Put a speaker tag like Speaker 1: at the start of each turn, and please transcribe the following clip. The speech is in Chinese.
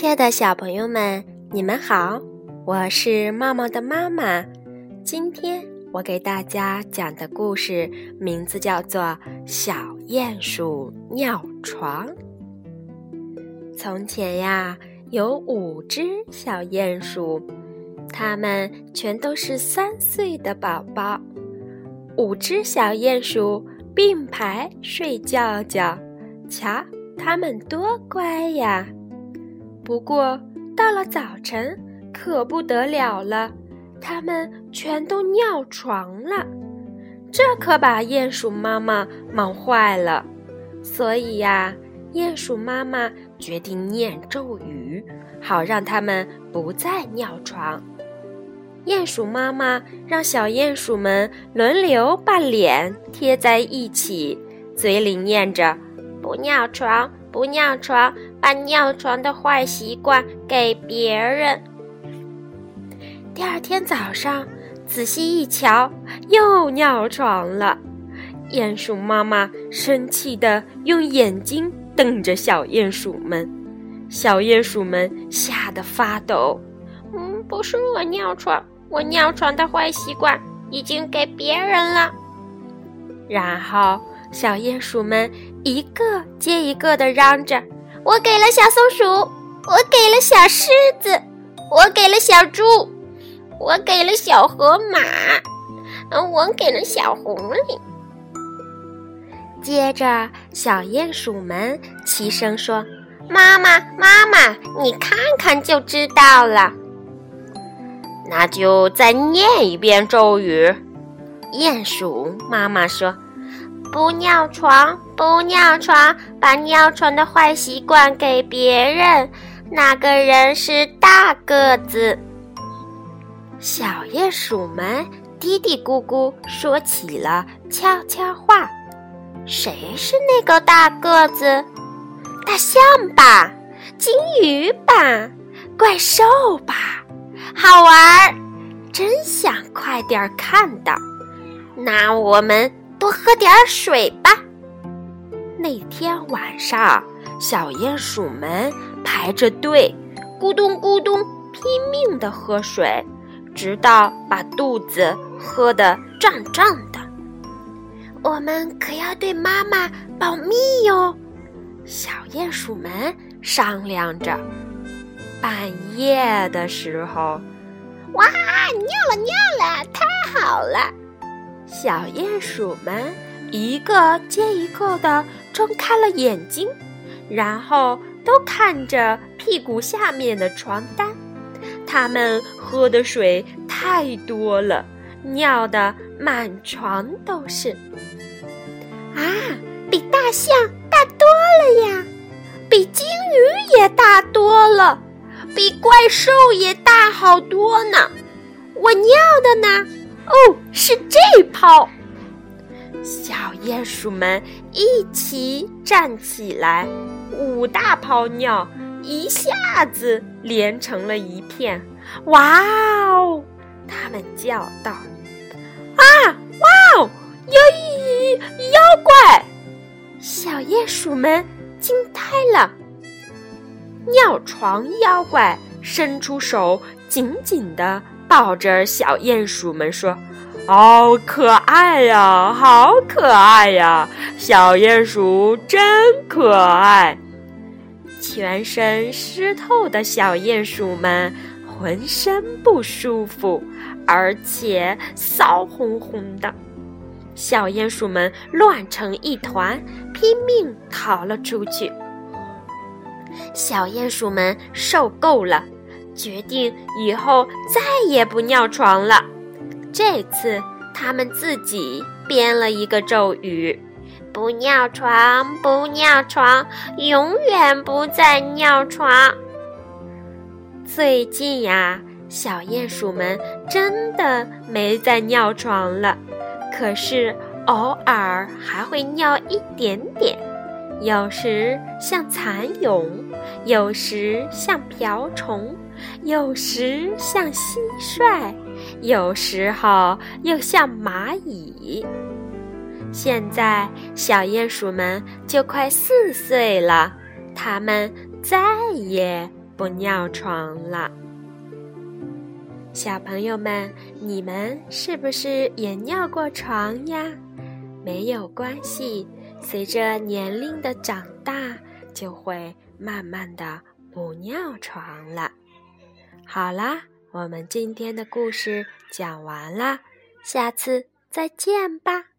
Speaker 1: 亲爱的小朋友们，你们好，我是茂茂的妈妈。今天我给大家讲的故事名字叫做《小鼹鼠尿床》。从前呀，有五只小鼹鼠，它们全都是三岁的宝宝。五只小鼹鼠并排睡觉觉，瞧，它们多乖呀！不过到了早晨，可不得了了，它们全都尿床了，这可把鼹鼠妈妈忙坏了。所以呀，鼹鼠妈妈决定念咒语，好让它们不再尿床。鼹鼠妈妈让小鼹鼠们轮流把脸贴在一起，嘴里念着“不尿床”。不尿床，把尿床的坏习惯给别人。第二天早上，仔细一瞧，又尿床了。鼹鼠妈妈生气的用眼睛瞪着小鼹鼠们，小鼹鼠们吓得发抖。嗯，不是我尿床，我尿床的坏习惯已经给别人了。然后。小鼹鼠们一个接一个的嚷着：“我给了小松鼠，我给了小狮子，我给了小猪，我给了小河马，我给了小狐狸。”接着，小鼹鼠们齐声说：“妈妈，妈妈，你看看就知道了。”那就再念一遍咒语。鼹鼠妈妈说。不尿床，不尿床，把尿床的坏习惯给别人。那个人是大个子。小鼹鼠们嘀嘀咕咕说起了悄悄话。谁是那个大个子？大象吧？金鱼吧？怪兽吧？好玩儿，真想快点看到。那我们。多喝点水吧。那天晚上，小鼹鼠们排着队，咕咚咕咚拼命地喝水，直到把肚子喝得胀胀的。我们可要对妈妈保密哟，小鼹鼠们商量着。半夜的时候，哇，尿了尿了，太好了！小鼹鼠们一个接一个的睁开了眼睛，然后都看着屁股下面的床单。它们喝的水太多了，尿的满床都是。啊，比大象大多了呀，比金鱼也大多了，比怪兽也大好多呢。我尿的呢？哦，是这泡！小鼹鼠们一起站起来，五大泡尿一下子连成了一片。哇哦！他们叫道：“啊，哇哦，有妖怪！”小鼹鼠们惊呆了。尿床妖怪伸出手，紧紧的。抱着小鼹鼠们说：“好可爱呀，好可爱呀！小鼹鼠真可爱。”全身湿透的小鼹鼠们浑身不舒服，而且骚烘烘的。小鼹鼠们乱成一团，拼命逃了出去。小鼹鼠们受够了。决定以后再也不尿床了。这次他们自己编了一个咒语：“不尿床，不尿床，永远不再尿床。”最近呀，小鼹鼠们真的没再尿床了，可是偶尔还会尿一点点，有时像蚕蛹，有时像瓢虫。有时像蟋蟀，有时候又像蚂蚁。现在小鼹鼠们就快四岁了，它们再也不尿床了。小朋友们，你们是不是也尿过床呀？没有关系，随着年龄的长大，就会慢慢的不尿床了。好啦，我们今天的故事讲完啦，下次再见吧。